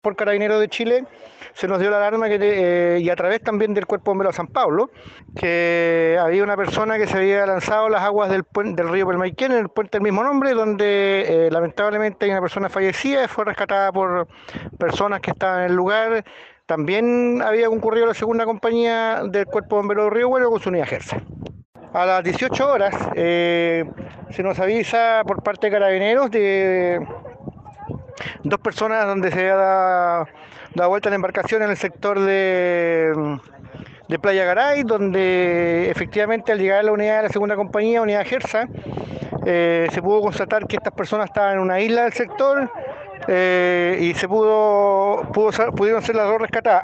por Carabineros de Chile se nos dio la alarma que, eh, y a través también del Cuerpo Bombero de San Pablo que había una persona que se había lanzado a las aguas del, del río Pelmaiquén en el puente del mismo nombre donde eh, lamentablemente una persona fallecida fue rescatada por personas que estaban en el lugar también había concurrido la segunda compañía del Cuerpo Bombero de Río Bueno con su unidad Gersa. A las 18 horas eh, se nos avisa por parte de carabineros de dos personas donde se había dado, vuelta la embarcación en el sector de, de Playa Garay, donde efectivamente al llegar a la unidad de la segunda compañía, unidad Gersa, eh, se pudo constatar que estas personas estaban en una isla del sector eh, y se pudo, pudo pudieron ser las dos rescatadas.